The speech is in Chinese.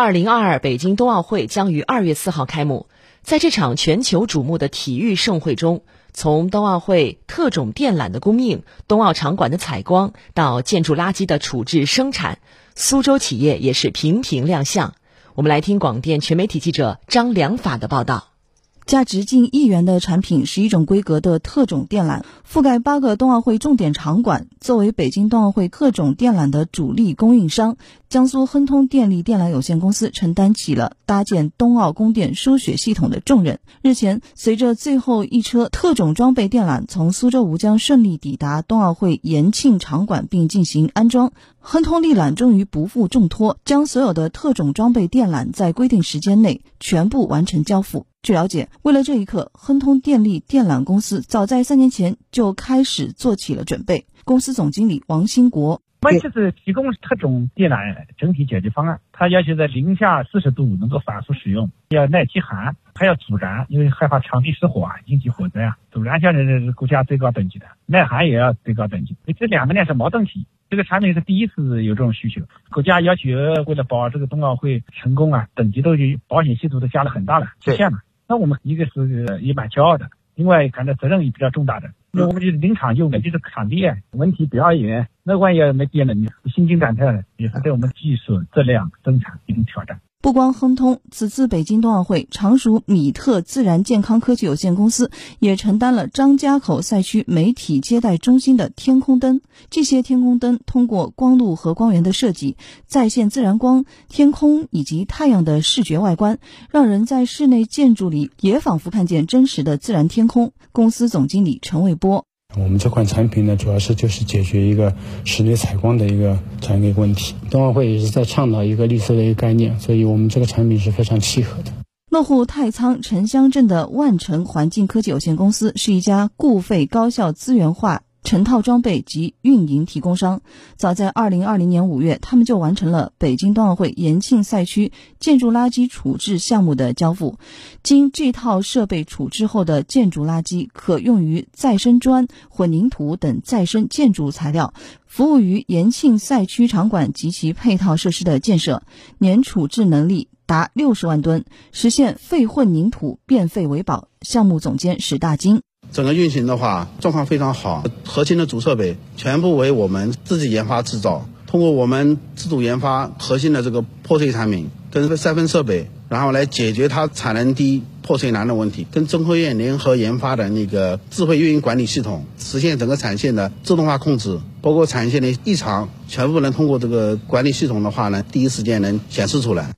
二零二二北京冬奥会将于二月四号开幕，在这场全球瞩目的体育盛会中，从冬奥会特种电缆的供应、冬奥场馆的采光到建筑垃圾的处置生产，苏州企业也是频频亮相。我们来听广电全媒体记者张良法的报道。价值近亿元的产品十一种规格的特种电缆，覆盖八个冬奥会重点场馆。作为北京冬奥会特种电缆的主力供应商，江苏亨通电力电缆有限公司承担起了搭建冬奥供电输血系统的重任。日前，随着最后一车特种装备电缆从苏州吴江顺利抵达冬奥会延庆场馆并进行安装，亨通力缆终于不负重托，将所有的特种装备电缆在规定时间内全部完成交付。据了解，为了这一刻，亨通电力电缆公司早在三年前就开始做起了准备。公司总经理王兴国，我们就是提供特种电缆整体解决方案，它要求在零下四十度能够反复使用，要耐极寒，还要阻燃，因为害怕场地失火啊，引起火灾啊。阻燃现在是国家最高等级的，耐寒也要最高等级。这两个呢是矛盾体。这个产品是第一次有这种需求，国家要求为了保这个冬奥会成功啊，等级都已保险系数都加了很大了，实现了。那我们一个是也蛮骄傲的，另外感到责任也比较重大的，那我们就是临场用的，就是场地问题比较严，那万一没电了，你心惊胆跳的，也是对我们技术质量生产一种挑战。不光亨通，此次北京冬奥会，常熟米特自然健康科技有限公司也承担了张家口赛区媒体接待中心的天空灯。这些天空灯通过光路和光源的设计，再现自然光、天空以及太阳的视觉外观，让人在室内建筑里也仿佛看见真实的自然天空。公司总经理陈卫波。我们这款产品呢，主要是就是解决一个室内采光的一个这样一个问题。冬奥会也是在倡导一个绿色的一个概念，所以我们这个产品是非常契合的。落户太仓城乡镇的万城环境科技有限公司是一家固废高效资源化。成套装备及运营提供商，早在二零二零年五月，他们就完成了北京冬奥会延庆赛区建筑垃圾处置项目的交付。经这套设备处置后的建筑垃圾，可用于再生砖、混凝土等再生建筑材料，服务于延庆赛区场馆及其配套设施的建设，年处置能力达六十万吨，实现废混凝土变废为宝。项目总监史大金。整个运行的话状况非常好，核心的主设备全部为我们自己研发制造，通过我们自主研发核心的这个破碎产品跟筛分设备，然后来解决它产能低、破碎难的问题。跟中科院联合研发的那个智慧运营管理系统，实现整个产线的自动化控制，包括产线的异常，全部能通过这个管理系统的话呢，第一时间能显示出来。